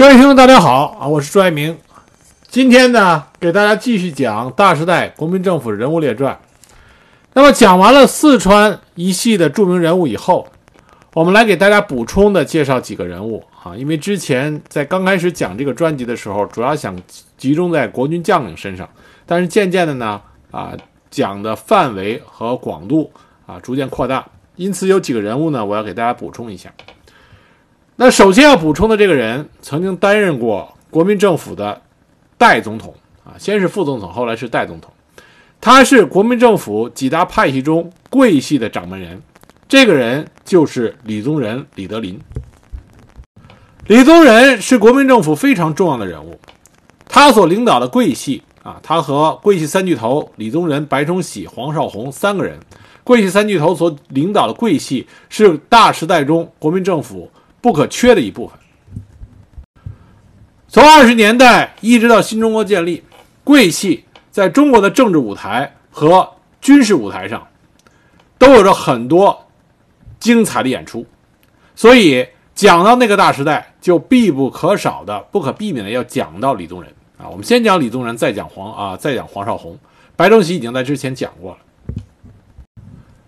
各位听众，大家好啊，我是朱爱明。今天呢，给大家继续讲大时代国民政府人物列传。那么讲完了四川一系的著名人物以后，我们来给大家补充的介绍几个人物啊。因为之前在刚开始讲这个专辑的时候，主要想集中在国军将领身上，但是渐渐的呢，啊，讲的范围和广度啊逐渐扩大，因此有几个人物呢，我要给大家补充一下。那首先要补充的这个人，曾经担任过国民政府的代总统啊，先是副总统，后来是代总统。他是国民政府几大派系中桂系的掌门人，这个人就是李宗仁、李德林。李宗仁是国民政府非常重要的人物，他所领导的桂系啊，他和桂系三巨头李宗仁、白崇禧、黄绍竑三个人，桂系三巨头所领导的桂系是大时代中国民政府不可缺的一部分。从二十年代一直到新中国建立，桂系。在中国的政治舞台和军事舞台上，都有着很多精彩的演出，所以讲到那个大时代，就必不可少的、不可避免的要讲到李宗仁啊。我们先讲李宗仁，再讲黄啊，再讲黄绍竑。白崇禧已经在之前讲过了。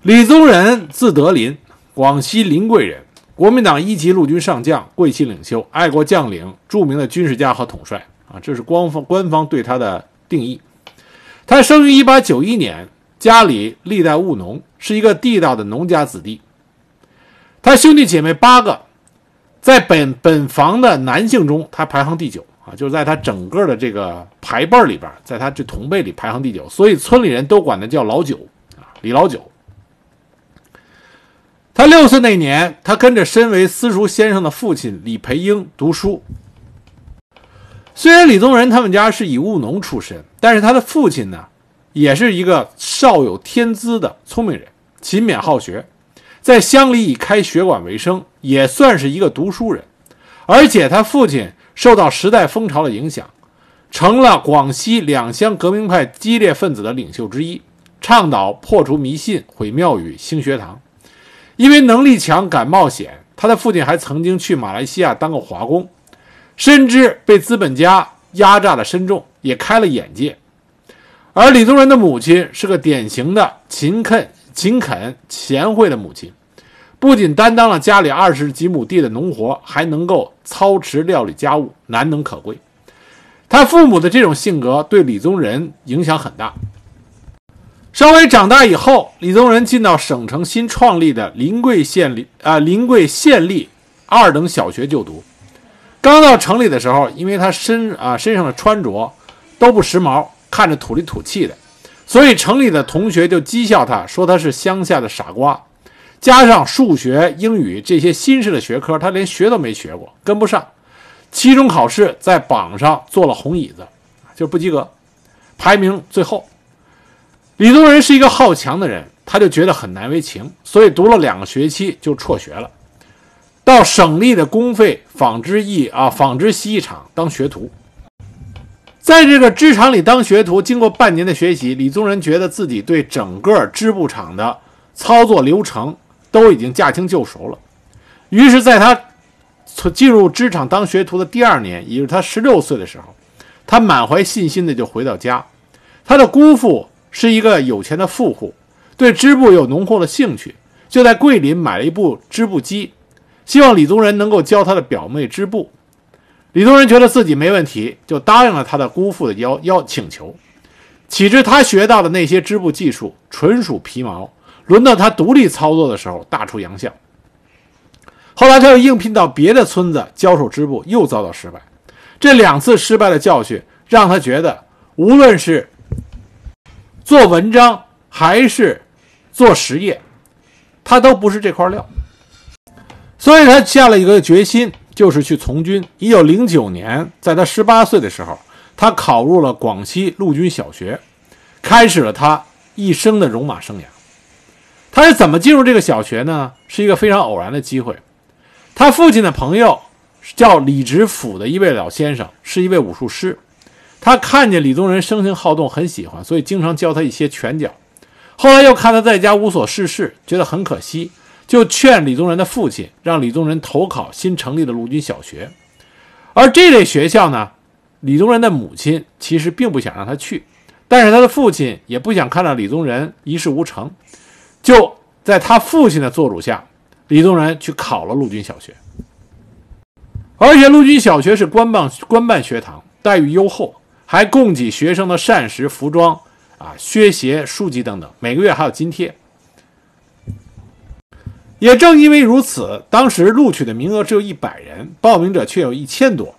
李宗仁字德林，广西临桂人，国民党一级陆军上将，桂系领袖，爱国将领，著名的军事家和统帅啊，这是官方官方对他的定义。他生于一八九一年，家里历代务农，是一个地道的农家子弟。他兄弟姐妹八个，在本本房的男性中，他排行第九啊，就是在他整个的这个排辈里边，在他这同辈里排行第九，所以村里人都管他叫老九啊，李老九。他六岁那年，他跟着身为私塾先生的父亲李培英读书。虽然李宗仁他们家是以务农出身，但是他的父亲呢，也是一个少有天资的聪明人，勤勉好学，在乡里以开学馆为生，也算是一个读书人。而且他父亲受到时代风潮的影响，成了广西两乡革命派激烈分子的领袖之一，倡导破除迷信、毁庙宇、兴学堂。因为能力强、敢冒险，他的父亲还曾经去马来西亚当过华工。深知被资本家压榨的深重，也开了眼界。而李宗仁的母亲是个典型的勤恳、勤恳、贤惠的母亲，不仅担当了家里二十几亩地的农活，还能够操持料理家务，难能可贵。他父母的这种性格对李宗仁影响很大。稍微长大以后，李宗仁进到省城新创立的临桂县立啊临桂县立二等小学就读。刚到城里的时候，因为他身啊身上的穿着都不时髦，看着土里土气的，所以城里的同学就讥笑他，说他是乡下的傻瓜。加上数学、英语这些新式的学科，他连学都没学过，跟不上。期中考试在榜上坐了红椅子，就是不及格，排名最后。李宗仁是一个好强的人，他就觉得很难为情，所以读了两个学期就辍学了。到省立的公费纺织艺啊纺织洗衣厂当学徒，在这个织厂里当学徒，经过半年的学习，李宗仁觉得自己对整个织布厂的操作流程都已经驾轻就熟了。于是，在他从进入织厂当学徒的第二年，也就是他十六岁的时候，他满怀信心的就回到家。他的姑父是一个有钱的富户，对织布有浓厚的兴趣，就在桂林买了一部织布机。希望李宗仁能够教他的表妹织布，李宗仁觉得自己没问题，就答应了他的姑父的要要请求。岂知他学到的那些织布技术纯属皮毛，轮到他独立操作的时候大出洋相。后来他又应聘到别的村子教授织布，又遭到失败。这两次失败的教训让他觉得，无论是做文章还是做实业，他都不是这块料。所以他下了一个决心，就是去从军。一九零九年，在他十八岁的时候，他考入了广西陆军小学，开始了他一生的戎马生涯。他是怎么进入这个小学呢？是一个非常偶然的机会。他父亲的朋友叫李直甫的一位老先生，是一位武术师。他看见李宗仁生性好动，很喜欢，所以经常教他一些拳脚。后来又看他在家无所事事，觉得很可惜。就劝李宗仁的父亲让李宗仁投考新成立的陆军小学，而这类学校呢，李宗仁的母亲其实并不想让他去，但是他的父亲也不想看到李宗仁一事无成，就在他父亲的做主下，李宗仁去考了陆军小学。而且陆军小学是官办官办学堂，待遇优厚，还供给学生的膳食、服装啊、靴鞋、书籍等等，每个月还有津贴。也正因为如此，当时录取的名额只有一百人，报名者却有一千多。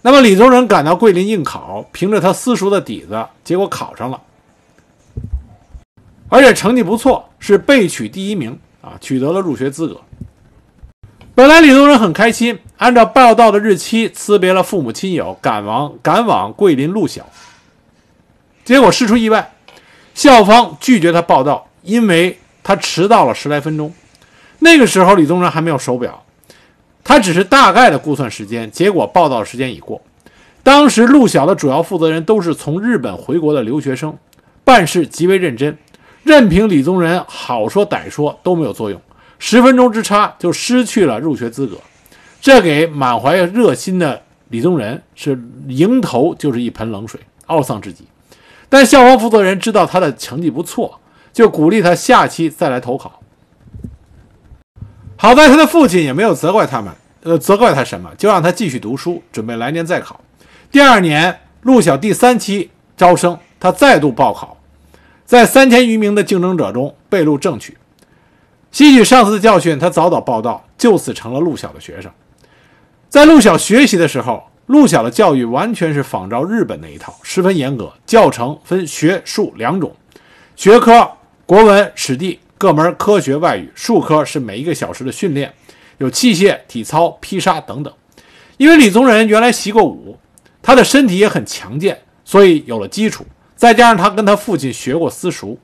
那么李宗仁赶到桂林应考，凭着他私塾的底子，结果考上了，而且成绩不错，是备取第一名啊，取得了入学资格。本来李宗仁很开心，按照报到的日期辞别了父母亲友，赶往赶往桂林陆小。结果事出意外，校方拒绝他报到，因为他迟到了十来分钟。那个时候，李宗仁还没有手表，他只是大概的估算时间。结果报道时间已过。当时陆小的主要负责人都是从日本回国的留学生，办事极为认真，任凭李宗仁好说歹说都没有作用。十分钟之差就失去了入学资格，这给满怀热心的李宗仁是迎头就是一盆冷水，懊丧至极。但校方负责人知道他的成绩不错，就鼓励他下期再来投考。好在他的父亲也没有责怪他们，呃，责怪他什么，就让他继续读书，准备来年再考。第二年陆小第三期招生，他再度报考，在三千余名的竞争者中被录正取。吸取上次的教训，他早早报到，就此成了陆小的学生。在陆小学习的时候，陆小的教育完全是仿照日本那一套，十分严格。教程分学术两种，学科国文、史地。各门科学外语，术科是每一个小时的训练，有器械、体操、劈杀等等。因为李宗仁原来习过武，他的身体也很强健，所以有了基础。再加上他跟他父亲学过私塾，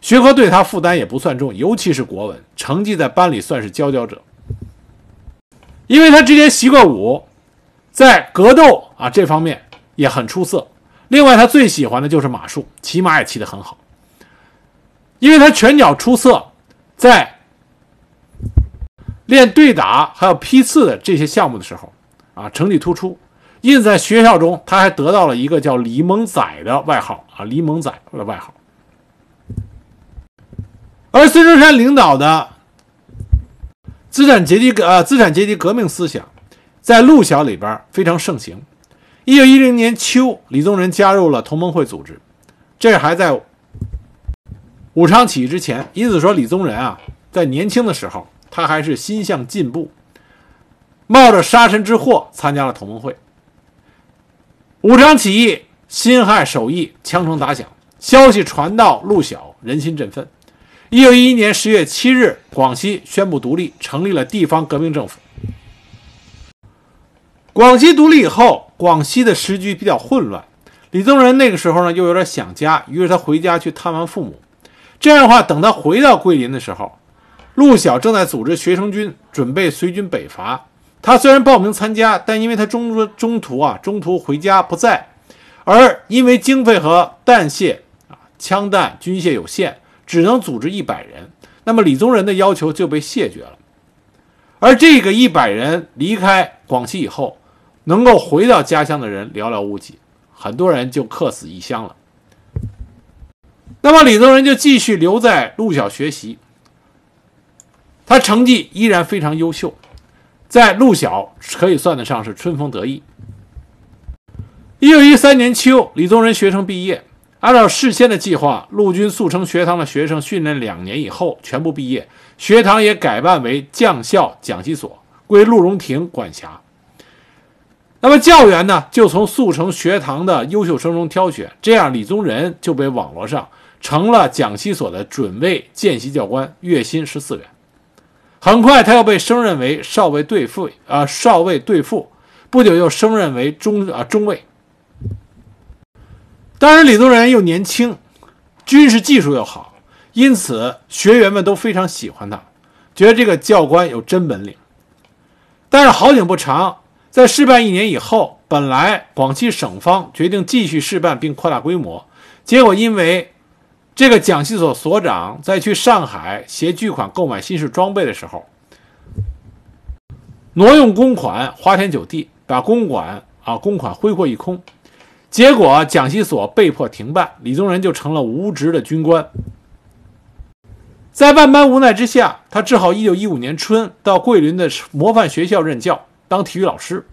学科对他负担也不算重，尤其是国文，成绩在班里算是佼佼者。因为他之前习过武，在格斗啊这方面也很出色。另外，他最喜欢的就是马术，骑马也骑得很好。因为他拳脚出色，在练对打还有批次的这些项目的时候，啊，成绩突出，因此在学校中他还得到了一个叫“李猛仔”的外号啊，“李猛仔”的外号。而孙中山领导的资产阶级革呃资产阶级革命思想，在陆小里边非常盛行。一九一零年秋，李宗仁加入了同盟会组织，这还在。武昌起义之前，因此说李宗仁啊，在年轻的时候，他还是心向进步，冒着杀身之祸参加了同盟会。武昌起义，辛亥首义，枪声打响，消息传到陆小，人心振奋。一九一一年十月七日，广西宣布独立，成立了地方革命政府。广西独立以后，广西的时局比较混乱，李宗仁那个时候呢，又有点想家，于是他回家去探望父母。这样的话，等他回到桂林的时候，陆小正在组织学生军，准备随军北伐。他虽然报名参加，但因为他中中途啊，中途回家不在，而因为经费和弹械啊，枪弹军械有限，只能组织一百人。那么李宗仁的要求就被谢绝了。而这个一百人离开广西以后，能够回到家乡的人寥寥无几，很多人就客死异乡了。那么李宗仁就继续留在陆小学习，他成绩依然非常优秀，在陆小可以算得上是春风得意。一九一三年秋，李宗仁学成毕业，按照事先的计划，陆军速成学堂的学生训练两年以后全部毕业，学堂也改办为将校讲习所，归陆荣廷管辖。那么教员呢，就从速成学堂的优秀生中挑选，这样李宗仁就被网络上。成了讲习所的准尉见习教官，月薪十四元。很快，他又被升任为少尉队副，啊，少尉队副。不久，又升任为中，啊，中尉。当然，李宗仁又年轻，军事技术又好，因此学员们都非常喜欢他，觉得这个教官有真本领。但是好景不长，在试办一年以后，本来广西省方决定继续试办并扩大规模，结果因为。这个讲习所所长在去上海携巨款购买新式装备的时候，挪用公款，花天酒地，把公馆啊公款挥霍一空，结果蒋锡所被迫停办，李宗仁就成了无职的军官。在万般无奈之下，他只好1915年春到桂林的模范学校任教，当体育老师。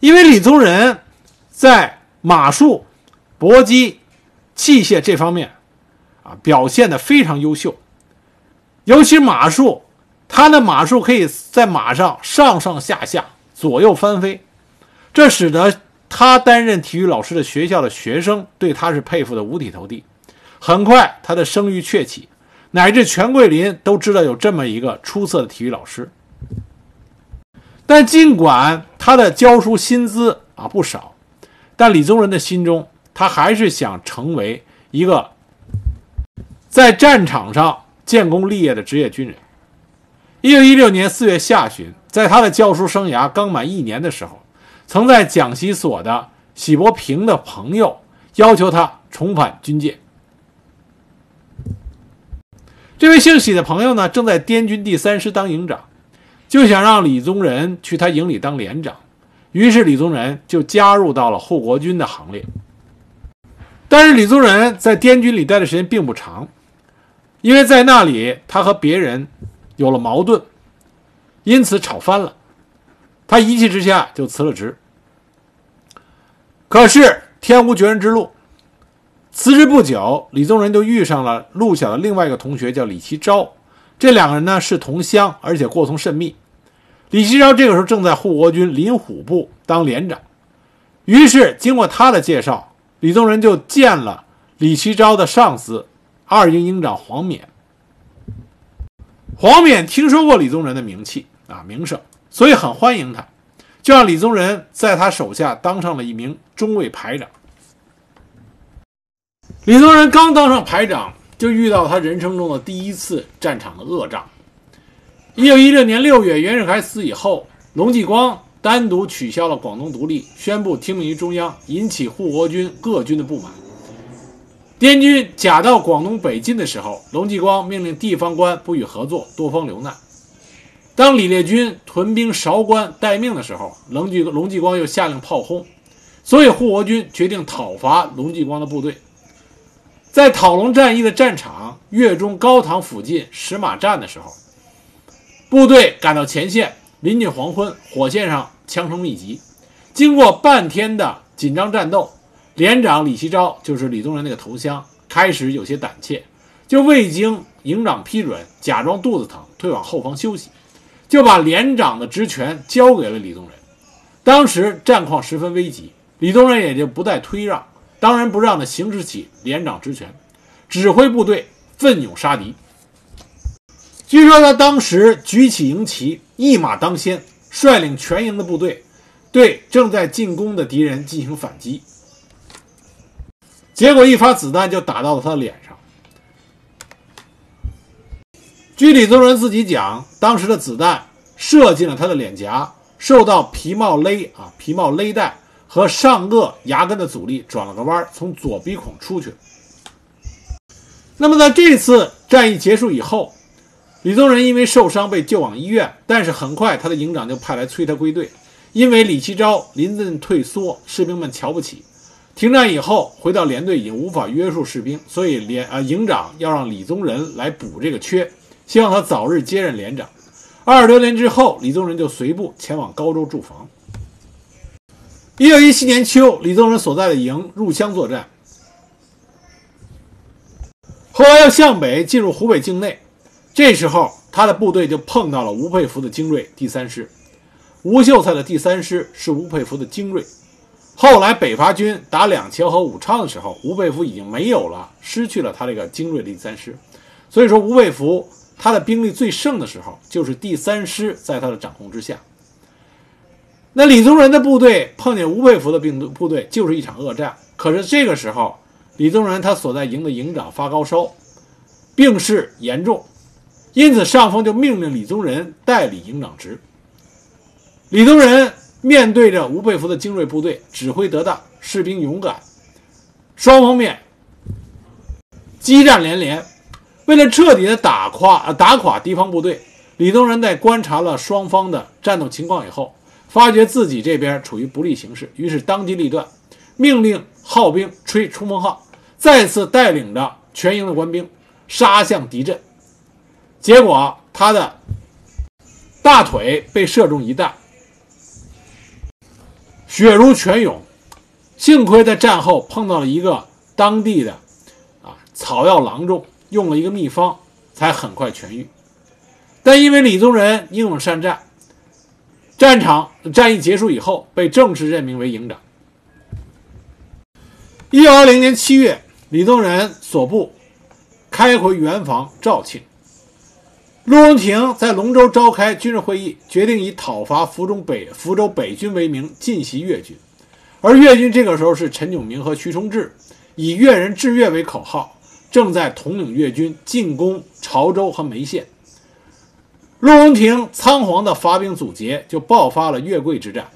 因为李宗仁在马术、搏击、器械这方面啊表现的非常优秀，尤其马术，他的马术可以在马上上上下下、左右翻飞，这使得他担任体育老师的学校的学生对他是佩服的五体投地。很快，他的声誉鹊起，乃至全桂林都知道有这么一个出色的体育老师。但尽管他的教书薪资啊不少，但李宗仁的心中，他还是想成为一个在战场上建功立业的职业军人。一九一六年四月下旬，在他的教书生涯刚满一年的时候，曾在讲习所的喜伯平的朋友要求他重返军界。这位姓喜的朋友呢，正在滇军第三师当营长，就想让李宗仁去他营里当连长。于是李宗仁就加入到了护国军的行列。但是李宗仁在滇军里待的时间并不长，因为在那里他和别人有了矛盾，因此吵翻了。他一气之下就辞了职。可是天无绝人之路。辞职不久，李宗仁就遇上了陆小的另外一个同学，叫李其昭。这两个人呢是同乡，而且过从甚密。李其昭这个时候正在护国军林虎部当连长，于是经过他的介绍，李宗仁就见了李其昭的上司二营营长黄冕。黄冕听说过李宗仁的名气啊名声，所以很欢迎他，就让李宗仁在他手下当上了一名中尉排长。李宗仁刚当上排长，就遇到他人生中的第一次战场的恶仗。一九一六年六月，袁世凯死以后，龙继光单独取消了广东独立，宣布听命于中央，引起护国军各军的不满。滇军假到广东北进的时候，龙继光命令地方官不予合作，多方流难。当李烈军屯兵韶关待命的时候，龙继龙继光又下令炮轰，所以护国军决定讨伐龙继光的部队。在讨龙战役的战场粤中高塘附近石马站的时候，部队赶到前线，临近黄昏，火线上枪声密集。经过半天的紧张战斗，连长李希昭就是李宗仁那个头乡，开始有些胆怯，就未经营长批准，假装肚子疼，退往后方休息，就把连长的职权交给了李宗仁。当时战况十分危急，李宗仁也就不再推让。当仁不让地行使起连长职权，指挥部队奋勇杀敌。据说他当时举起营旗，一马当先，率领全营的部队对正在进攻的敌人进行反击。结果一发子弹就打到了他脸上。据李宗仁自己讲，当时的子弹射进了他的脸颊，受到皮帽勒啊，皮帽勒带。和上颚牙根的阻力转了个弯，从左鼻孔出去。那么在这次战役结束以后，李宗仁因为受伤被救往医院，但是很快他的营长就派来催他归队，因为李奇昭临阵退缩，士兵们瞧不起。停战以后，回到连队已经无法约束士兵，所以连呃营长要让李宗仁来补这个缺，希望他早日接任连长。二十多年之后，李宗仁就随部前往高州驻防。一九一七年秋，李宗仁所在的营入湘作战，后来要向北进入湖北境内。这时候，他的部队就碰到了吴佩孚的精锐第三师。吴秀才的第三师是吴佩孚的精锐。后来北伐军打两桥和武昌的时候，吴佩孚已经没有了，失去了他这个精锐的第三师。所以说，吴佩孚他的兵力最盛的时候，就是第三师在他的掌控之下。那李宗仁的部队碰见吴佩孚的兵部队，就是一场恶战。可是这个时候，李宗仁他所在营的营长发高烧，病势严重，因此上峰就命令李宗仁代理营长职。李宗仁面对着吴佩孚的精锐部队，指挥得当，士兵勇敢，双方面激战连连。为了彻底的打垮打垮敌方部队，李宗仁在观察了双方的战斗情况以后，发觉自己这边处于不利形势，于是当机立断，命令号兵吹冲锋号，再次带领着全营的官兵杀向敌阵。结果他的大腿被射中一弹，血如泉涌。幸亏在战后碰到了一个当地的啊草药郎中，用了一个秘方，才很快痊愈。但因为李宗仁英勇善战，战场战役结束以后被正式任命为营长。一九二零年七月，李宗仁所部开回原防肇庆。陆荣廷在龙州召开军事会议，决定以讨伐福州北福州北军为名进袭粤军。而粤军这个时候是陈炯明和徐崇智以“粤人治粤”为口号，正在统领越军进攻潮州和梅县。陆荣廷仓皇的发兵阻截，就爆发了越桂之战。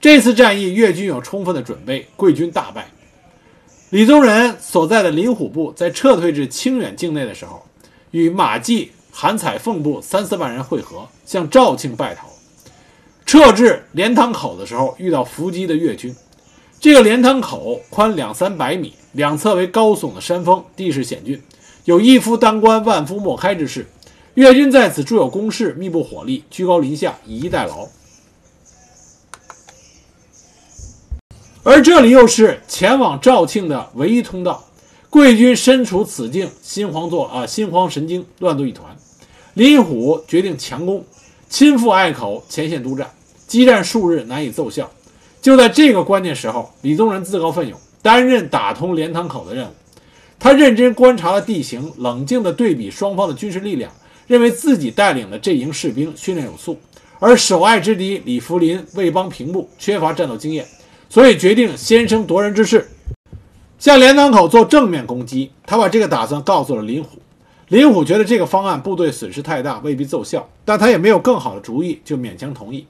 这次战役，越军有充分的准备，桂军大败。李宗仁所在的林虎部在撤退至清远境内的时候，与马季、韩彩凤部三四万人会合，向肇庆败逃。撤至莲塘口的时候，遇到伏击的越军。这个莲塘口宽两三百米，两侧为高耸的山峰，地势险峻，有一夫当关，万夫莫开之势。越军在此筑有工事，密布火力，居高临下，以逸待劳。而这里又是前往肇庆的唯一通道，贵军身处此境，心慌作啊，心慌神经，乱作一团。林虎决定强攻，亲赴隘口前线督战，激战数日难以奏效。就在这个关键时候，李宗仁自告奋勇，担任打通莲塘口的任务。他认真观察了地形，冷静地对比双方的军事力量。认为自己带领的这营士兵训练有素，而守隘之敌李福林、魏邦平部缺乏战斗经验，所以决定先声夺人之势，向连塘口做正面攻击。他把这个打算告诉了林虎，林虎觉得这个方案部队损失太大，未必奏效，但他也没有更好的主意，就勉强同意。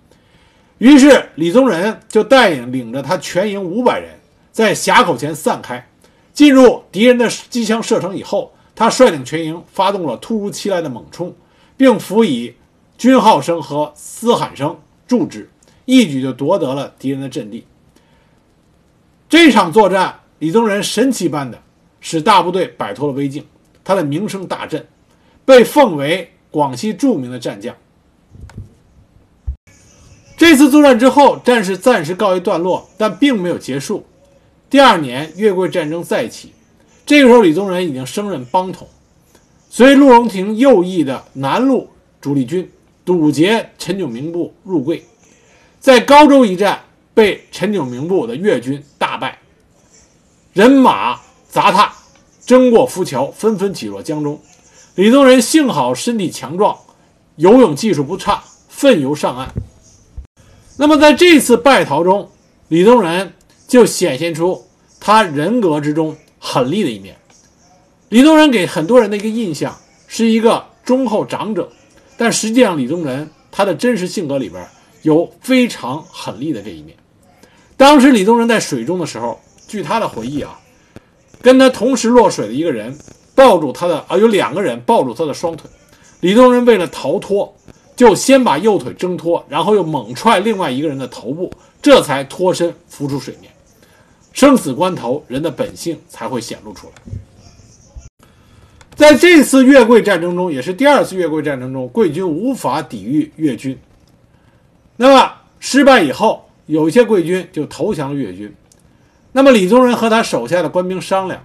于是李宗仁就带领领着他全营五百人，在峡口前散开，进入敌人的机枪射程以后。他率领全营发动了突如其来的猛冲，并辅以军号声和嘶喊声助之，一举就夺得了敌人的阵地。这场作战，李宗仁神奇般的使大部队摆脱了危境，他的名声大振，被奉为广西著名的战将。这次作战之后，战事暂时告一段落，但并没有结束。第二年，粤桂战争再起。这个时候，李宗仁已经升任帮统，随陆荣廷右翼的南路主力军堵截陈炯明部入桂，在高州一战被陈炯明部的粤军大败，人马杂沓，争过浮桥，纷纷挤落江中。李宗仁幸好身体强壮，游泳技术不差，奋游上岸。那么在这次败逃中，李宗仁就显现出他人格之中。狠厉的一面，李宗仁给很多人的一个印象是一个忠厚长者，但实际上李宗仁他的真实性格里边有非常狠厉的这一面。当时李宗仁在水中的时候，据他的回忆啊，跟他同时落水的一个人抱住他的啊，有两个人抱住他的双腿，李宗仁为了逃脱，就先把右腿挣脱，然后又猛踹另外一个人的头部，这才脱身浮出水面。生死关头，人的本性才会显露出来。在这次越桂战争中，也是第二次越桂战争中，桂军无法抵御越军。那么失败以后，有一些桂军就投降了越军。那么李宗仁和他手下的官兵商量，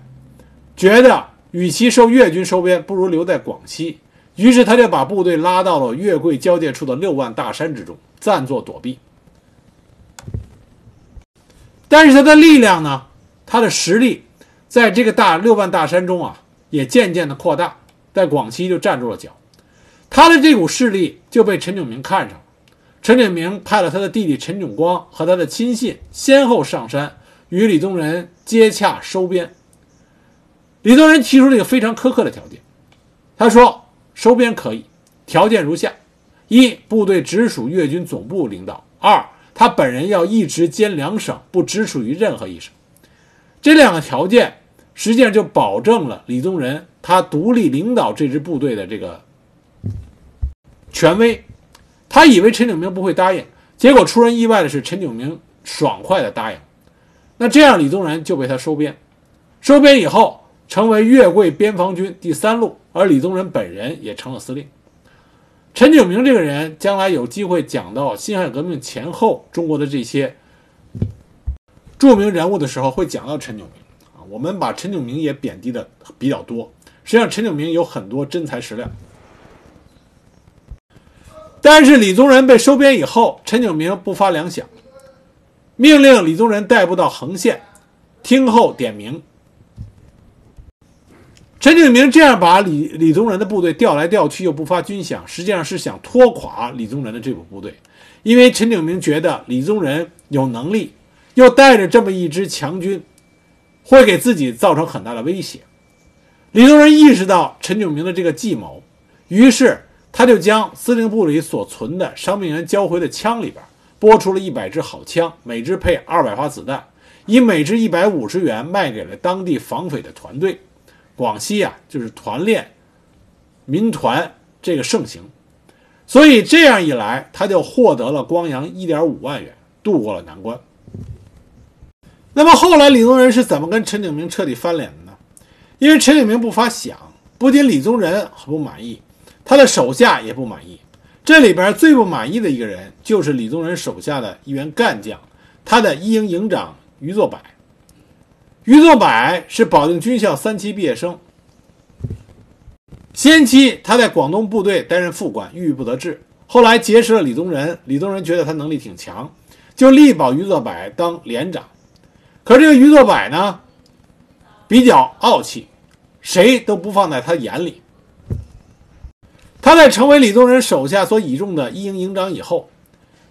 觉得与其受越军收编，不如留在广西。于是他就把部队拉到了越桂交界处的六万大山之中，暂作躲避。但是他的力量呢？他的实力，在这个大六万大山中啊，也渐渐的扩大，在广西就站住了脚。他的这股势力就被陈炯明看上了。陈炯明派了他的弟弟陈炯光和他的亲信先后上山，与李宗仁接洽收编。李宗仁提出了一个非常苛刻的条件，他说：“收编可以，条件如下：一，部队直属粤军总部领导；二。”他本人要一直兼两省，不直属于任何一省。这两个条件实际上就保证了李宗仁他独立领导这支部队的这个权威。他以为陈炯明不会答应，结果出人意外的是，陈炯明爽快的答应。那这样，李宗仁就被他收编。收编以后，成为粤桂边防军第三路，而李宗仁本人也成了司令。陈炯明这个人，将来有机会讲到辛亥革命前后中国的这些著名人物的时候，会讲到陈炯明啊。我们把陈炯明也贬低的比较多，实际上陈炯明有很多真材实料。但是李宗仁被收编以后，陈炯明不发粮饷，命令李宗仁逮捕到横县，听候点名。陈炯明这样把李李宗仁的部队调来调去，又不发军饷，实际上是想拖垮李宗仁的这股部队，因为陈炯明觉得李宗仁有能力，又带着这么一支强军，会给自己造成很大的威胁。李宗仁意识到陈炯明的这个计谋，于是。他就将司令部里所存的伤病员交回的枪里边拨出了一百支好枪，每支配二百发子弹，以每支一百五十元卖给了当地防匪的团队。广西啊，就是团练、民团这个盛行，所以这样一来，他就获得了光洋一点五万元，渡过了难关。那么后来李宗仁是怎么跟陈炯明彻底翻脸的呢？因为陈炯明不发饷，不仅李宗仁很不满意。他的手下也不满意，这里边最不满意的一个人就是李宗仁手下的一员干将，他的一营营长于作柏。于作柏是保定军校三期毕业生，先期他在广东部队担任副官，郁郁不得志。后来结识了李宗仁，李宗仁觉得他能力挺强，就力保于作柏当连长。可这个于作柏呢，比较傲气，谁都不放在他眼里。他在成为李宗仁手下所倚重的一营营长以后，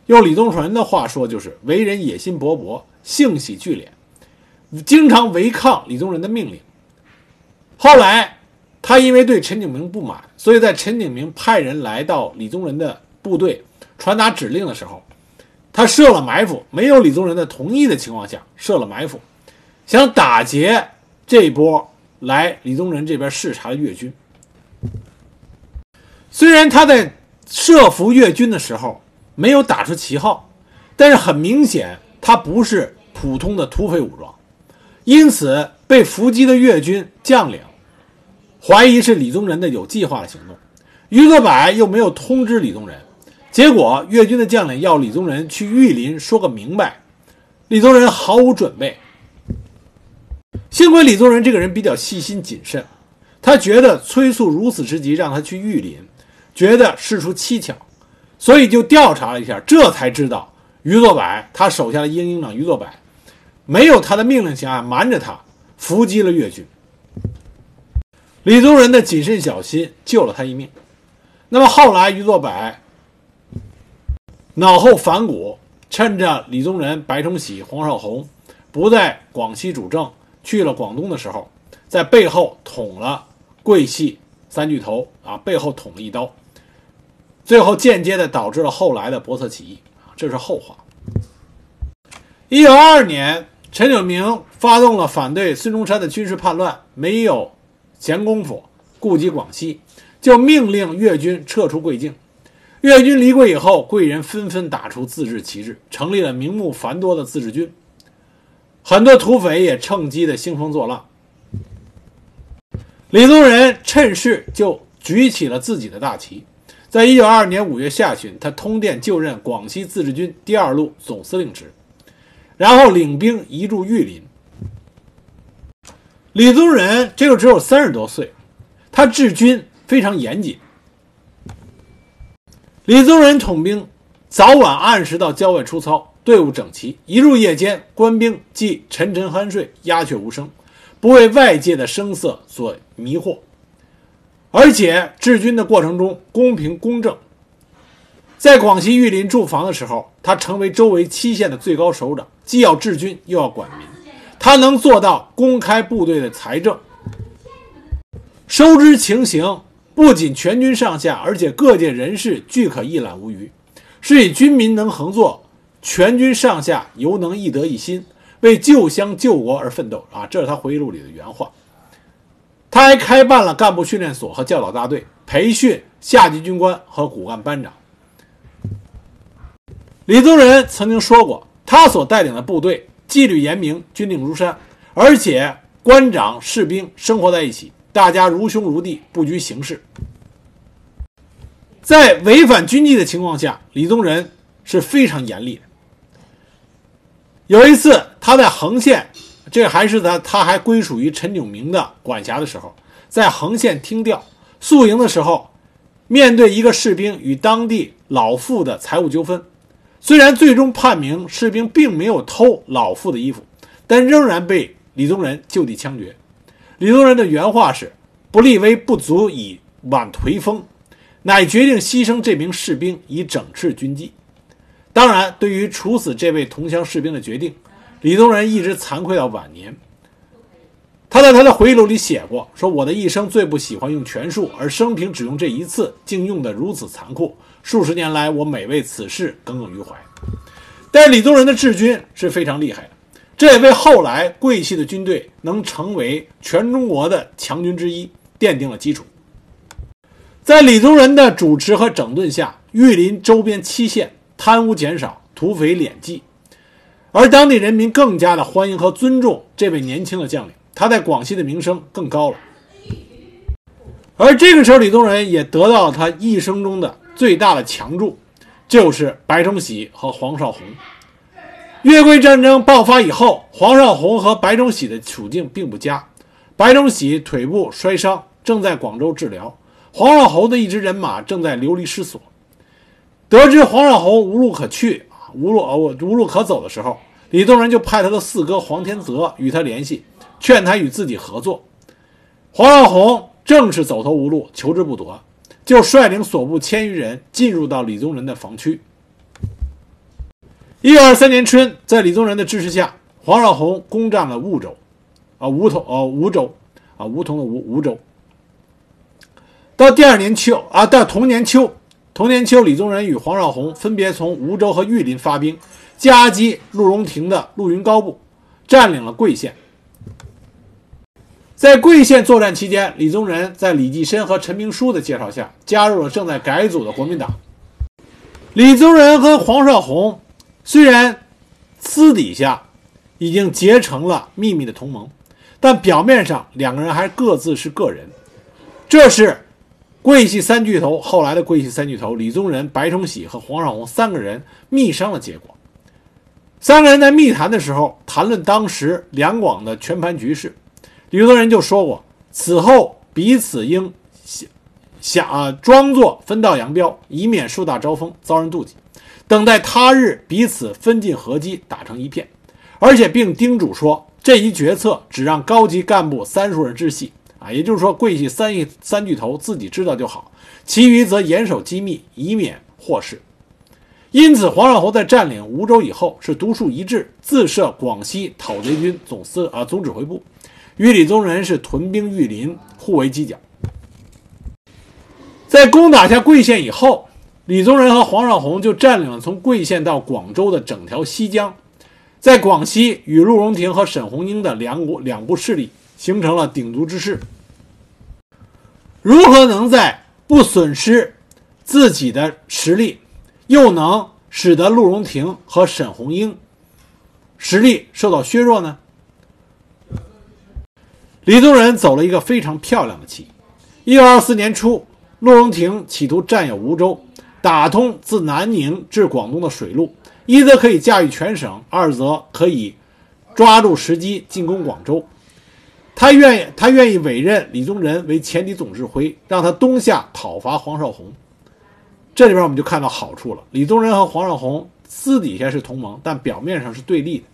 用李宗仁的话说，就是为人野心勃勃，性喜聚敛，经常违抗李宗仁的命令。后来，他因为对陈炯明不满，所以在陈炯明派人来到李宗仁的部队传达指令的时候，他设了埋伏，没有李宗仁的同意的情况下设了埋伏，想打劫这一波来李宗仁这边视察的越军。虽然他在设伏越军的时候没有打出旗号，但是很明显他不是普通的土匪武装，因此被伏击的越军将领怀疑是李宗仁的有计划的行动。余作柏又没有通知李宗仁，结果越军的将领要李宗仁去玉林说个明白，李宗仁毫无准备。幸亏李宗仁这个人比较细心谨慎，他觉得催促如此之急，让他去玉林。觉得事出蹊跷，所以就调查了一下，这才知道余作柏他手下的营营长余作柏没有他的命令下瞒着他伏击了越军。李宗仁的谨慎小心救了他一命。那么后来于作柏脑后反骨，趁着李宗仁、白崇禧、黄绍竑不在广西主政，去了广东的时候，在背后捅了桂系三巨头啊，背后捅了一刀。最后间接的导致了后来的博策起义，这是后话。一九二二年，陈炯明发动了反对孙中山的军事叛乱，没有闲工夫顾及广西，就命令粤军撤出贵境。粤军离桂以后，贵人纷纷打出自治旗帜，成立了名目繁多的自治军。很多土匪也趁机的兴风作浪。李宗仁趁势就举起了自己的大旗。在一九二二年五月下旬，他通电就任广西自治军第二路总司令职，然后领兵移驻玉林。李宗仁这个只有三十多岁，他治军非常严谨。李宗仁统兵，早晚按时到郊外出操，队伍整齐。一入夜间，官兵即沉沉酣睡，鸦雀无声，不为外界的声色所迷惑。而且治军的过程中公平公正，在广西玉林驻防的时候，他成为周围七县的最高首长，既要治军又要管民，他能做到公开部队的财政，收支情形不仅全军上下，而且各界人士俱可一览无余，是以军民能合作，全军上下犹能一德一心，为救乡救国而奋斗啊！这是他回忆录里的原话。他还开办了干部训练所和教导大队，培训下级军官和骨干班长。李宗仁曾经说过，他所带领的部队纪律严明，军令如山，而且官长士兵生活在一起，大家如兄如弟，不拘形势。在违反军纪的情况下，李宗仁是非常严厉的。有一次，他在横县，这还是他他还归属于陈炯明的管辖的时候，在横县听调宿营的时候，面对一个士兵与当地老妇的财务纠纷，虽然最终判明士兵并没有偷老妇的衣服，但仍然被李宗仁就地枪决。李宗仁的原话是：“不立威不足以挽颓风。”乃决定牺牲这名士兵以整治军纪。当然，对于处死这位同乡士兵的决定，李宗仁一直惭愧到晚年。他在他的回忆录里写过：“说我的一生最不喜欢用权术，而生平只用这一次，竟用得如此残酷。数十年来，我每为此事耿耿于怀。”但李宗仁的治军是非常厉害的，这也为后来桂系的军队能成为全中国的强军之一奠定了基础。在李宗仁的主持和整顿下，玉林周边七县贪污减少，土匪敛迹，而当地人民更加的欢迎和尊重这位年轻的将领，他在广西的名声更高了。而这个时候，李宗仁也得到了他一生中的最大的强助，就是白崇禧和黄绍竑。越桂战争爆发以后，黄绍竑和白崇禧的处境并不佳，白崇禧腿部摔伤，正在广州治疗。黄绍竑的一支人马正在流离失所，得知黄绍竑无路可去啊，无路呃无路可走的时候，李宗仁就派他的四哥黄天泽与他联系，劝他与自己合作。黄绍竑正是走投无路，求之不得，就率领所部千余人进入到李宗仁的防区。一九二三年春，在李宗仁的支持下，黄绍竑攻占了梧州，啊梧桐呃梧州，啊梧桐的梧梧州。到第二年秋啊，到同年秋，同年秋，李宗仁与黄绍竑分别从梧州和玉林发兵，夹击陆荣廷的陆云高部，占领了桂县。在桂县作战期间，李宗仁在李济深和陈明书的介绍下，加入了正在改组的国民党。李宗仁和黄绍竑虽然私底下已经结成了秘密的同盟，但表面上两个人还各自是个人。这是。桂系三巨头，后来的桂系三巨头李宗仁、白崇禧和黄绍竑三个人密商的结果。三个人在密谈的时候谈论当时两广的全盘局势，李宗仁就说过：此后彼此应想想啊，装作分道扬镳，以免树大招风，遭人妒忌。等待他日彼此分进合击，打成一片。而且并叮嘱说，这一决策只让高级干部三数人知悉。啊，也就是说，桂系三亿三巨头自己知道就好，其余则严守机密，以免祸事。因此，黄绍竑在占领梧州以后，是独树一帜，自设广西讨贼军总司啊总指挥部，与李宗仁是屯兵玉林，互为犄角。在攻打下桂县以后，李宗仁和黄绍竑就占领了从桂县到广州的整条西江，在广西与陆荣廷和沈鸿英的两股两部势力。形成了鼎足之势。如何能在不损失自己的实力，又能使得陆荣廷和沈鸿英实力受到削弱呢？李宗仁走了一个非常漂亮的棋。一九二四年初，陆荣廷企图占有梧州，打通自南宁至广东的水路，一则可以驾驭全省，二则可以抓住时机进攻广州。他愿意，他愿意委任李宗仁为前敌总指挥，让他东下讨伐黄绍竑。这里边我们就看到好处了。李宗仁和黄绍竑私底下是同盟，但表面上是对立的。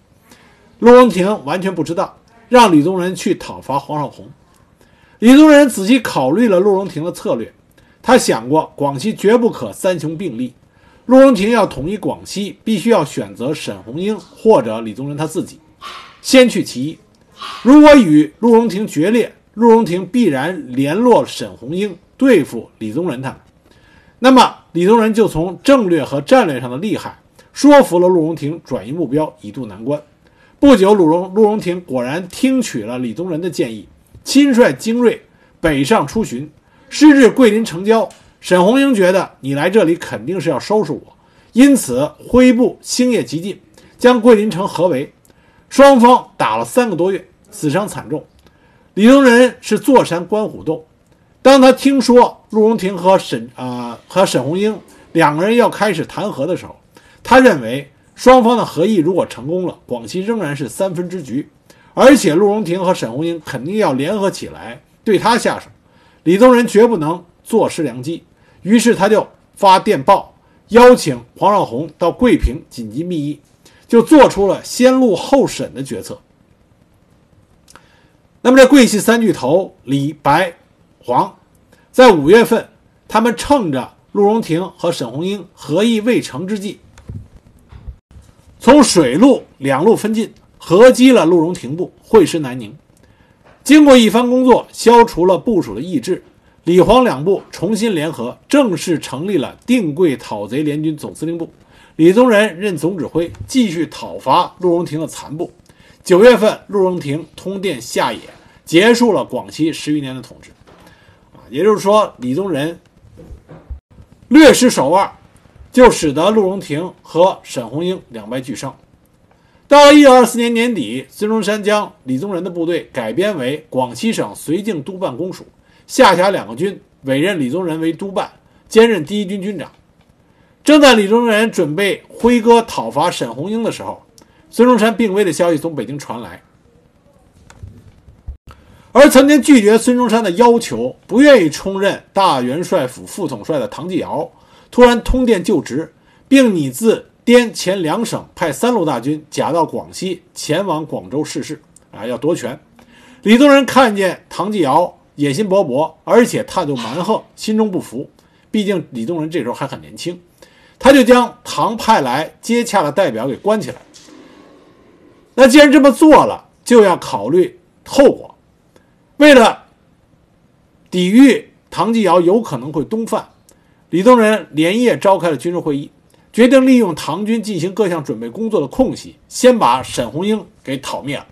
陆荣廷完全不知道，让李宗仁去讨伐黄绍竑。李宗仁仔细考虑了陆荣廷的策略，他想过广西绝不可三雄并立，陆荣廷要统一广西，必须要选择沈鸿英或者李宗仁他自己，先去其一。如果与陆荣廷决裂，陆荣廷必然联络沈鸿英对付李宗仁他们，那么李宗仁就从政略和战略上的厉害说服了陆荣廷转移目标，以渡难关。不久，陆荣陆荣廷果然听取了李宗仁的建议，亲率精锐北上出巡。师至桂林城郊，沈鸿英觉得你来这里肯定是要收拾我，因此挥部星夜急进，将桂林城合围。双方打了三个多月，死伤惨重。李宗仁是坐山观虎斗。当他听说陆荣廷和沈啊和沈鸿英两个人要开始谈和的时候，他认为双方的合议如果成功了，广西仍然是三分之局，而且陆荣廷和沈鸿英肯定要联合起来对他下手，李宗仁绝不能坐失良机。于是他就发电报邀请黄绍竑到桂平紧急密议，就做出了先录后审的决策。那么这桂系三巨头李白。黄，在五月份，他们趁着陆荣廷和沈鸿英合议未成之际，从水陆两路分进，合击了陆荣廷部，会师南宁。经过一番工作，消除了部署的意志，李黄两部重新联合，正式成立了定桂讨贼联军总司令部。李宗仁任总指挥，继续讨伐陆荣廷的残部。九月份，陆荣廷通电下野，结束了广西十余年的统治。啊也就是说，李宗仁略施手腕，就使得陆荣廷和沈鸿英两败俱伤。到了1924年年底，孙中山将李宗仁的部队改编为广西省绥靖督办公署，下辖两个军，委任李宗仁为督办，兼任第一军军长。正在李宗仁准备挥戈讨伐沈鸿英的时候，孙中山病危的消息从北京传来。而曾经拒绝孙中山的要求、不愿意充任大元帅府副统帅的唐继尧，突然通电就职，并拟自滇黔两省派三路大军假到广西，前往广州试事，啊，要夺权。李宗仁看见唐继尧野心勃勃，而且态度蛮横，心中不服。毕竟李宗仁这时候还很年轻，他就将唐派来接洽的代表给关起来。那既然这么做了，就要考虑后果。为了抵御唐继尧有可能会东犯，李宗仁连夜召开了军事会议，决定利用唐军进行各项准备工作的空隙，先把沈鸿英给讨灭了，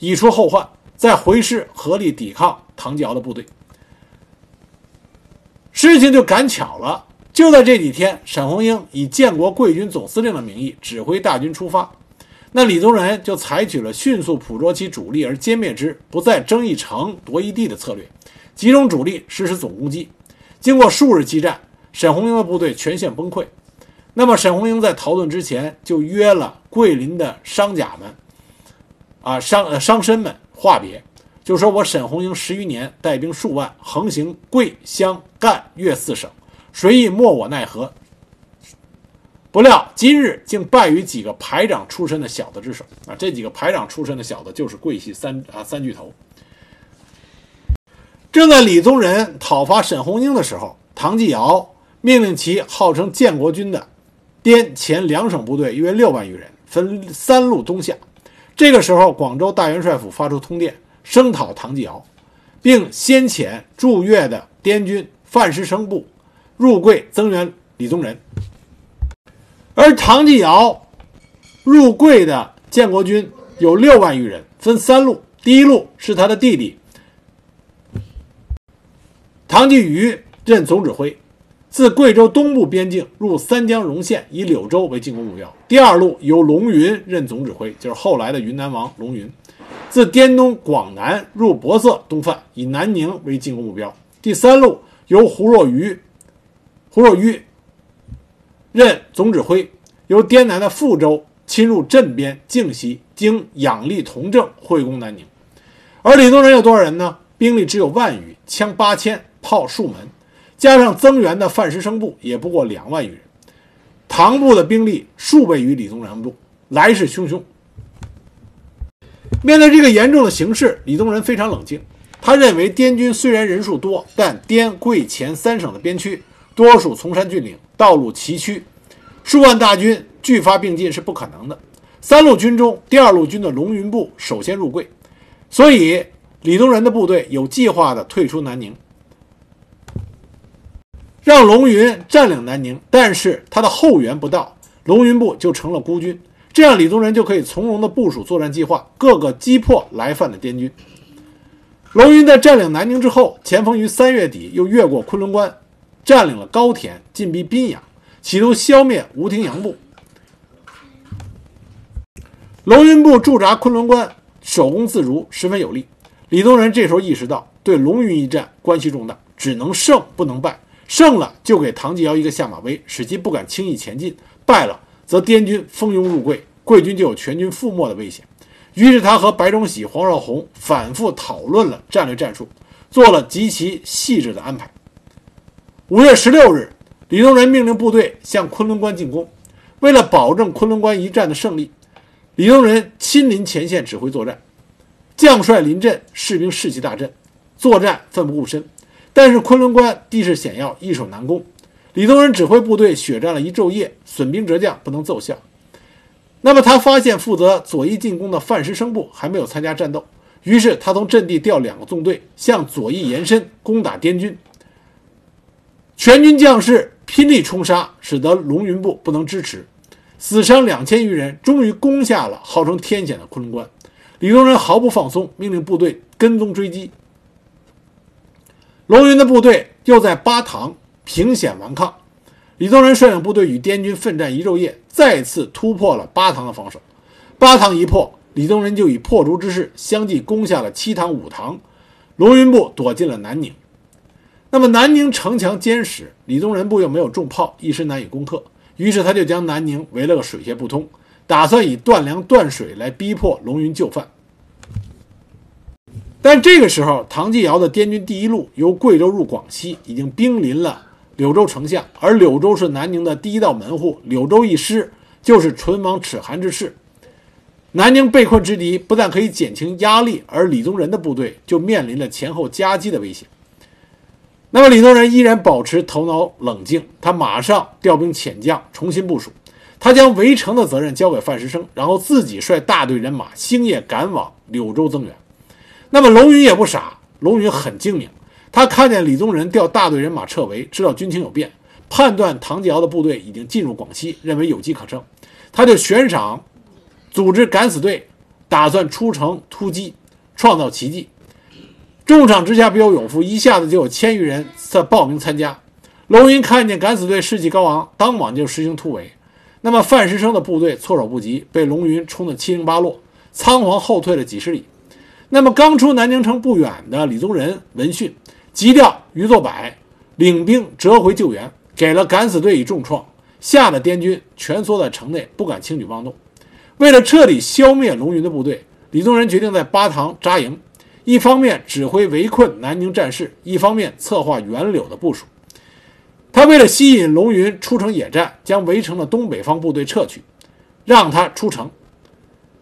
以除后患，再回师合力抵抗唐继尧的部队。事情就赶巧了，就在这几天，沈鸿英以建国贵军总司令的名义指挥大军出发。那李宗仁就采取了迅速捕捉其主力而歼灭之，不再争一城夺一地的策略，集中主力实施总攻击。经过数日激战，沈鸿英的部队全线崩溃。那么沈鸿英在逃遁之前就约了桂林的商贾们，啊商商绅们话别，就说我沈鸿英十余年带兵数万，横行桂湘赣粤四省，谁亦莫我奈何。不料今日竟败于几个排长出身的小子之手啊！这几个排长出身的小子就是桂系三啊三巨头。正在李宗仁讨伐沈鸿英的时候，唐继尧命令其号称建国军的滇黔两省部队约六万余人，分三路东下。这个时候，广州大元帅府发出通电，声讨唐继尧，并先遣驻粤的滇军范石生部入桂增援李宗仁。而唐继尧入桂的建国军有六万余人，分三路。第一路是他的弟弟唐继虞任总指挥，自贵州东部边境入三江荣县，以柳州为进攻目标。第二路由龙云任总指挥，就是后来的云南王龙云，自滇东广南入博色东犯，以南宁为进攻目标。第三路由胡若愚胡若愚。任总指挥，由滇南的富州侵入镇边靖西，经仰力同正会攻南宁。而李宗仁有多少人呢？兵力只有万余，枪八千，炮数门，加上增援的范石生部，也不过两万余人。唐部的兵力数倍于李宗仁部，来势汹汹。面对这个严重的形势，李宗仁非常冷静。他认为滇军虽然人数多，但滇桂黔三省的边区多数崇山峻岭。道路崎岖，数万大军拒发并进是不可能的。三路军中，第二路军的龙云部首先入桂，所以李宗仁的部队有计划地退出南宁，让龙云占领南宁。但是他的后援不到，龙云部就成了孤军，这样李宗仁就可以从容地部署作战计划，各个击破来犯的滇军。龙云在占领南宁之后，前锋于三月底又越过昆仑关，占领了高田，进逼宾阳，企图消灭吴廷阳部。龙云部驻扎昆仑关，守攻自如，十分有利。李宗仁这时候意识到，对龙云一战关系重大，只能胜不能败。胜了就给唐继尧一个下马威，使其不敢轻易前进；败了，则滇军蜂拥入桂，桂军就有全军覆没的危险。于是他和白崇禧、黄绍竑反复讨论了战略战术，做了极其细致的安排。五月十六日，李宗仁命令部队向昆仑关进攻。为了保证昆仑关一战的胜利，李宗仁亲临前线指挥作战，将帅临阵，士兵士气大振，作战奋不顾身。但是昆仑关地势险要，易守难攻。李宗仁指挥部队血战了一昼夜，损兵折将，不能奏效。那么他发现负责左翼进攻的范石生部还没有参加战斗，于是他从阵地调两个纵队向左翼延伸，攻打滇军。全军将士拼力冲杀，使得龙云部不能支持，死伤两千余人，终于攻下了号称天险的昆仑关。李宗仁毫不放松，命令部队跟踪追击。龙云的部队又在巴塘凭险顽抗。李宗仁率领部队与滇军奋战一昼夜，再次突破了巴塘的防守。巴塘一破，李宗仁就以破竹之势相继攻下了七塘、五塘，龙云部躲进了南宁。那么南宁城墙坚实，李宗仁部又没有重炮，一时难以攻克。于是他就将南宁围了个水泄不通，打算以断粮断水来逼迫龙云就范。但这个时候，唐继尧的滇军第一路由贵州入广西，已经兵临了。柳州城下，而柳州是南宁的第一道门户。柳州一失，就是唇亡齿寒之势。南宁被困之敌不但可以减轻压力，而李宗仁的部队就面临了前后夹击的危险。那么，李宗仁依然保持头脑冷静，他马上调兵遣将，重新部署。他将围城的责任交给范石生，然后自己率大队人马星夜赶往柳州增援。那么，龙云也不傻，龙云很精明。他看见李宗仁调大队人马撤围，知道军情有变，判断唐继尧的部队已经进入广西，认为有机可乘，他就悬赏组织敢死队，打算出城突击，创造奇迹。重赏之下必有勇夫，一下子就有千余人在报名参加。龙云看见敢死队士气高昂，当晚就实行突围。那么范石生的部队措手不及，被龙云冲得七零八落，仓皇后退了几十里。那么刚出南京城不远的李宗仁闻讯。急调余作柏领兵折回救援，给了敢死队以重创，吓得滇军蜷缩在城内，不敢轻举妄动。为了彻底消灭龙云的部队，李宗仁决定在巴塘扎营，一方面指挥围困南宁战事，一方面策划援柳的部署。他为了吸引龙云出城野战，将围城的东北方部队撤去，让他出城。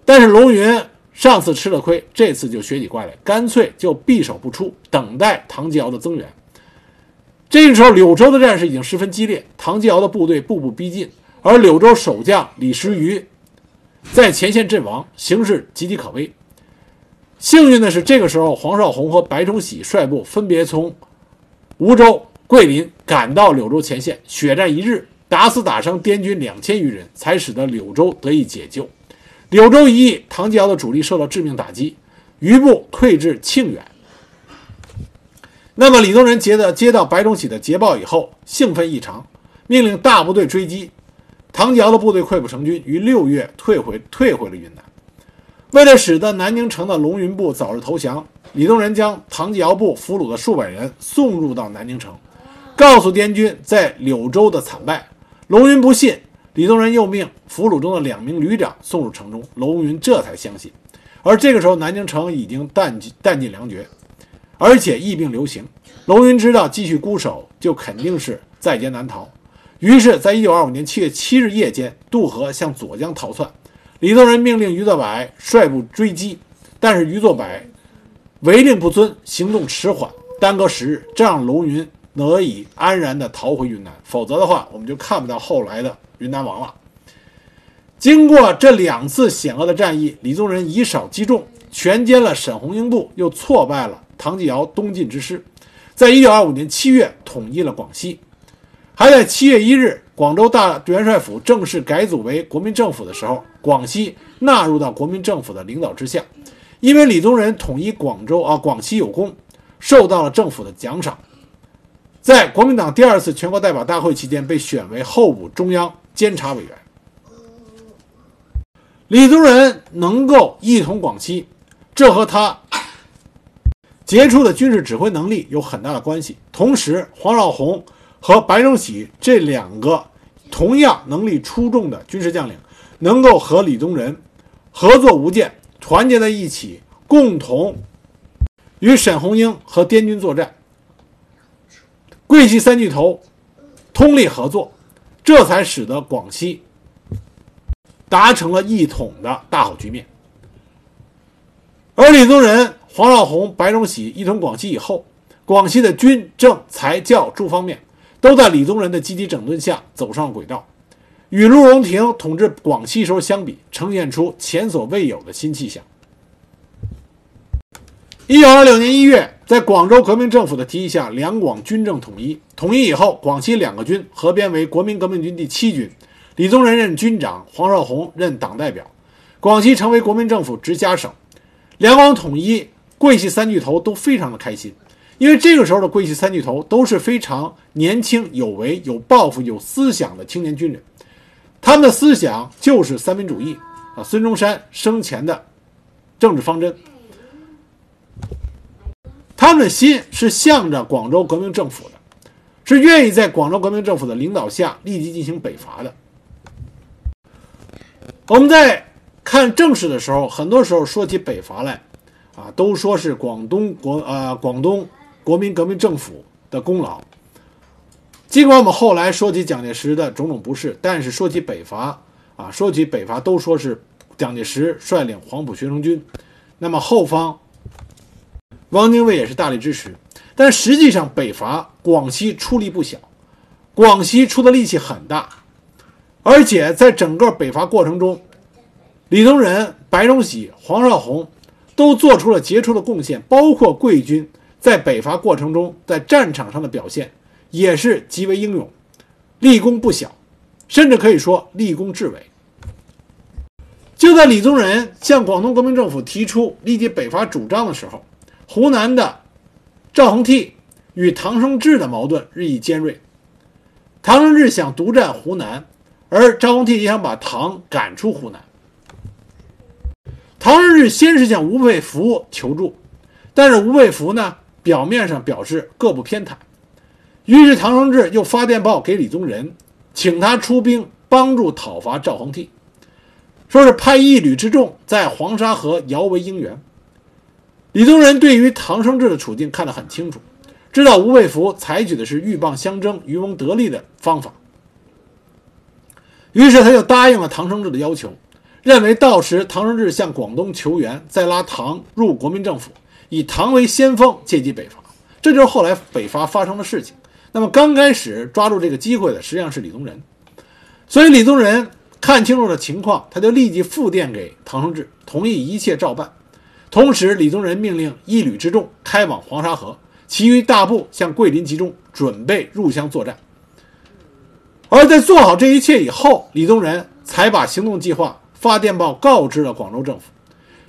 但是龙云。上次吃了亏，这次就学起乖来，干脆就闭守不出，等待唐继尧的增援。这个时候，柳州的战事已经十分激烈，唐继尧的部队步步逼近，而柳州守将李时瑜在前线阵亡，形势岌岌可危。幸运的是，这个时候黄绍竑和白崇禧率部分别从梧州、桂林赶到柳州前线，血战一日，打死打伤滇军两千余人，才使得柳州得以解救。柳州一役，唐继尧的主力受到致命打击，余部退至庆远。那么李宗仁接到接到白崇禧的捷报以后，兴奋异常，命令大部队追击。唐继尧的部队溃不成军，于六月退回退回了云南。为了使得南宁城的龙云部早日投降，李宗仁将唐继尧部俘虏的数百人送入到南宁城，告诉滇军在柳州的惨败。龙云不信。李宗仁又命俘虏中的两名旅长送入城中，龙云这才相信。而这个时候，南京城已经弹尽弹尽粮绝，而且疫病流行。龙云知道继续固守就肯定是在劫难逃，于是，在一九二五年七月七日夜间渡河向左江逃窜。李宗仁命令余作柏率部追击，但是余作柏违令不遵，行动迟缓，耽搁时日，这让龙云得以安然地逃回云南。否则的话，我们就看不到后来的。云南王了。经过这两次险恶的战役，李宗仁以少击众，全歼了沈鸿英部，又挫败了唐继尧东进之师，在一九二五年七月统一了广西。还在七月一日，广州大元帅府正式改组为国民政府的时候，广西纳入到国民政府的领导之下。因为李宗仁统一广州啊广西有功，受到了政府的奖赏，在国民党第二次全国代表大会期间被选为候补中央监察委员。李宗仁能够一统广西，这和他杰出的军事指挥能力有很大的关系。同时，黄绍竑和白崇禧这两个同样能力出众的军事将领，能够和李宗仁合作无间，团结在一起，共同与沈鸿英和滇军作战。桂系三巨头通力合作，这才使得广西。达成了一统的大好局面，而李宗仁、黄绍竑、白崇禧一统广西以后，广西的军政财教诸方面都在李宗仁的积极整顿下走上了轨道，与陆荣廷统治广西时候相比，呈现出前所未有的新气象。一九二六年一月，在广州革命政府的提议下，两广军政统一。统一以后，广西两个军合编为国民革命军第七军。李宗仁任军长，黄绍竑任党代表，广西成为国民政府直辖省。两广统一，桂系三巨头都非常的开心，因为这个时候的桂系三巨头都是非常年轻、有为、有抱负、有思想的青年军人，他们的思想就是三民主义啊，孙中山生前的政治方针。他们的心是向着广州革命政府的，是愿意在广州革命政府的领导下立即进行北伐的。我们在看正史的时候，很多时候说起北伐来，啊，都说是广东国呃广东国民革命政府的功劳。尽管我们后来说起蒋介石的种种不是，但是说起北伐啊，说起北伐都说是蒋介石率领黄埔学生军，那么后方汪精卫也是大力支持。但实际上北伐广西出力不小，广西出的力气很大。而且在整个北伐过程中，李宗仁、白崇禧、黄绍竑都做出了杰出的贡献，包括桂军在北伐过程中在战场上的表现也是极为英勇，立功不小，甚至可以说立功至伟。就在李宗仁向广东革命政府提出立即北伐主张的时候，湖南的赵恒惕与唐生智的矛盾日益尖锐，唐生智想独占湖南。而赵恒惕也想把唐赶出湖南。唐生智先是向吴佩孚求助，但是吴佩孚呢，表面上表示各不偏袒。于是唐生智又发电报给李宗仁，请他出兵帮助讨伐赵恒惕，说是派一旅之众在黄沙河摇为应援。李宗仁对于唐生智的处境看得很清楚，知道吴佩孚采取的是鹬蚌相争、渔翁得利的方法。于是他就答应了唐生智的要求，认为到时唐生智向广东求援，再拉唐入国民政府，以唐为先锋，借机北伐。这就是后来北伐发生的事情。那么刚开始抓住这个机会的实际上是李宗仁，所以李宗仁看清楚了情况，他就立即复电给唐生智，同意一切照办。同时，李宗仁命令一旅之众开往黄沙河，其余大部向桂林集中，准备入湘作战。而在做好这一切以后，李宗仁才把行动计划发电报告知了广州政府。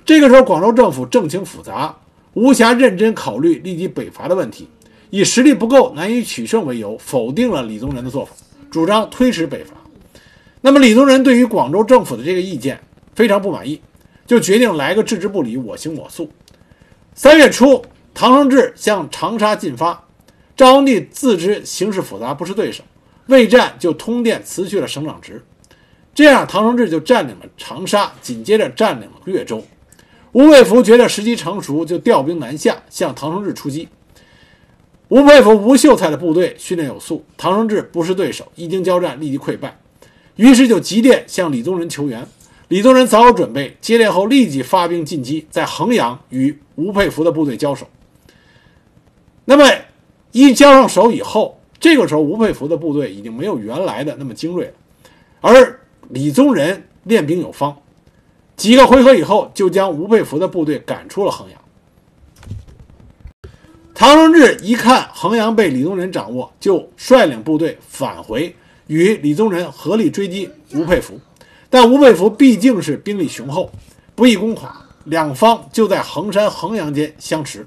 这个时候，广州政府政情复杂，无暇认真考虑立即北伐的问题，以实力不够、难以取胜为由，否定了李宗仁的做法，主张推迟北伐。那么，李宗仁对于广州政府的这个意见非常不满意，就决定来个置之不理，我行我素。三月初，唐生智向长沙进发，赵匡惕自知形势复杂，不是对手。未战就通电辞去了省长职，这样唐生智就占领了长沙，紧接着占领了越州。吴佩孚觉得时机成熟，就调兵南下，向唐生智出击。吴佩孚、吴秀才的部队训练有素，唐生智不是对手，一经交战立即溃败，于是就急电向李宗仁求援。李宗仁早有准备，接电后立即发兵进击，在衡阳与吴佩孚的部队交手。那么一交上手以后，这个时候，吴佩孚的部队已经没有原来的那么精锐了，而李宗仁练兵有方，几个回合以后就将吴佩孚的部队赶出了衡阳。唐生智一看衡阳被李宗仁掌握，就率领部队返回，与李宗仁合力追击吴佩孚。但吴佩孚毕竟是兵力雄厚，不易攻垮，两方就在衡山、衡阳间相持。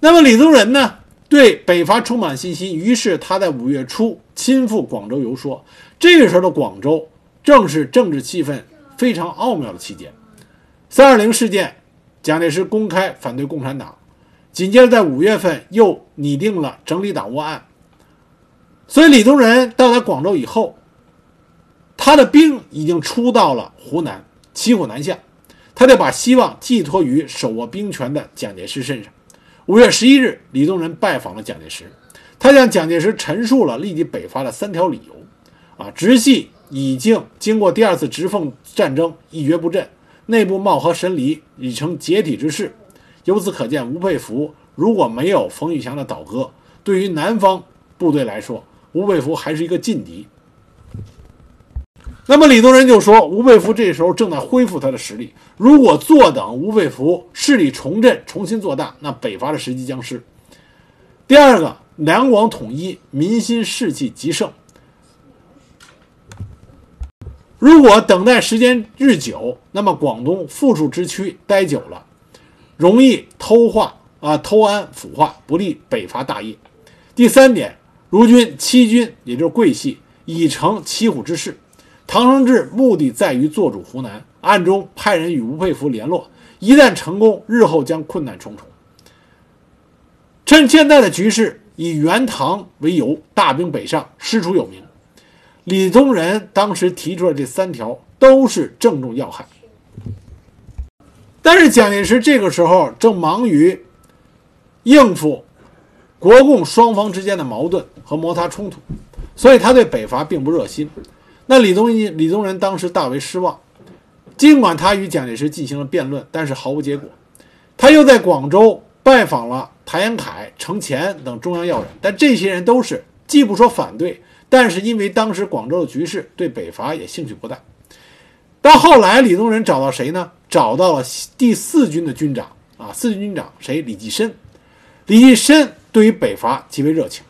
那么李宗仁呢，对北伐充满信心，于是他在五月初亲赴广州游说。这个时候的广州正是政治气氛非常奥妙的期间。三二零事件，蒋介石公开反对共产党，紧接着在五月份又拟定了整理党务案。所以李宗仁到达广州以后，他的兵已经出到了湖南，骑虎难下，他得把希望寄托于手握兵权的蒋介石身上。五月十一日，李宗仁拜访了蒋介石，他向蒋介石陈述了立即北伐的三条理由。啊，直系已经经过第二次直奉战争一蹶不振，内部貌合神离，已成解体之势。由此可见，吴佩孚如果没有冯玉祥的倒戈，对于南方部队来说，吴佩孚还是一个劲敌。那么李宗仁就说，吴佩孚这时候正在恢复他的实力，如果坐等吴佩孚势力重振，重新做大，那北伐的时机将失。第二个，两广统一，民心士气极盛。如果等待时间日久，那么广东富庶之区待久了，容易偷化啊偷安腐化，不利北伐大业。第三点，如今七军也就是桂系已成骑虎之势，唐生智目的在于做主湖南，暗中派人与吴佩孚联络，一旦成功，日后将困难重重。趁现在的局势，以元唐为由，大兵北上，师出有名。李宗仁当时提出的这三条都是正中要害，但是蒋介石这个时候正忙于应付国共双方之间的矛盾和摩擦冲突，所以他对北伐并不热心。那李宗仁李宗仁当时大为失望，尽管他与蒋介石进行了辩论，但是毫无结果。他又在广州拜访了谭延闿、程潜等中央要人，但这些人都是既不说反对。但是因为当时广州的局势，对北伐也兴趣不大。到后来，李宗仁找到谁呢？找到了第四军的军长啊，四军军长谁？李济深。李济深对于北伐极为热情，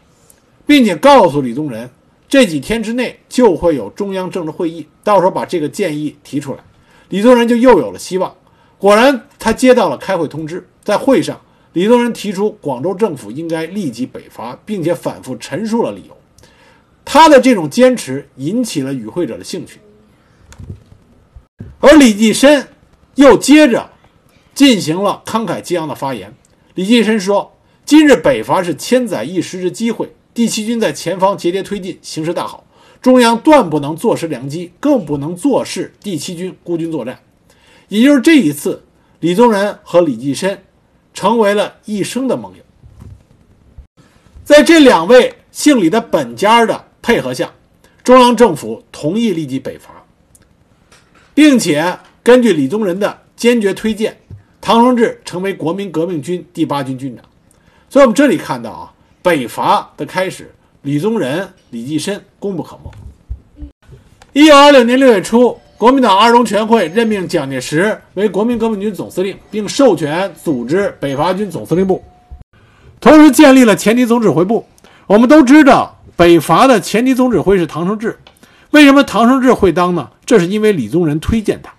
并且告诉李宗仁，这几天之内就会有中央政治会议，到时候把这个建议提出来。李宗仁就又有了希望。果然，他接到了开会通知，在会上，李宗仁提出广州政府应该立即北伐，并且反复陈述了理由。他的这种坚持引起了与会者的兴趣，而李济深又接着进行了慷慨激昂的发言。李济深说：“今日北伐是千载一时之机会，第七军在前方节节推进，形势大好，中央断不能坐失良机，更不能坐视第七军孤军作战。”也就是这一次，李宗仁和李济深成为了一生的盟友。在这两位姓李的本家的。配合下，中央政府同意立即北伐，并且根据李宗仁的坚决推荐，唐生智成为国民革命军第八军军长。所以，我们这里看到啊，北伐的开始，李宗仁、李济深功不可没。一九二六年六月初，国民党二中全会任命蒋介石为国民革命军总司令，并授权组织北伐军总司令部，同时建立了前敌总指挥部。我们都知道。北伐的前敌总指挥是唐生智，为什么唐生智会当呢？这是因为李宗仁推荐他。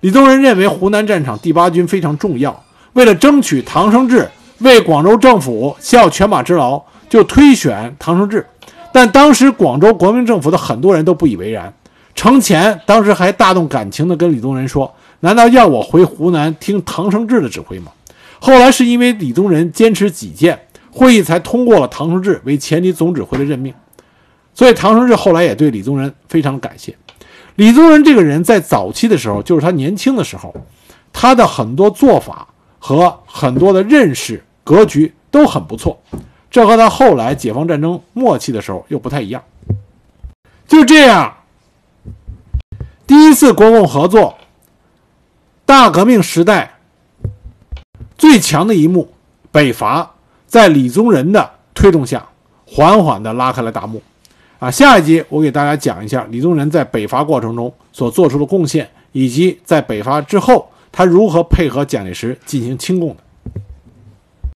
李宗仁认为湖南战场第八军非常重要，为了争取唐生智为广州政府效犬马之劳，就推选唐生智。但当时广州国民政府的很多人都不以为然。程潜当时还大动感情地跟李宗仁说：“难道要我回湖南听唐生智的指挥吗？”后来是因为李宗仁坚持己见。会议才通过了唐生智为前敌总指挥的任命，所以唐生智后来也对李宗仁非常感谢。李宗仁这个人在早期的时候，就是他年轻的时候，他的很多做法和很多的认识格局都很不错，这和他后来解放战争末期的时候又不太一样。就这样，第一次国共合作，大革命时代最强的一幕，北伐。在李宗仁的推动下，缓缓地拉开了大幕。啊，下一集我给大家讲一下李宗仁在北伐过程中所做出的贡献，以及在北伐之后他如何配合蒋介石进行清共的。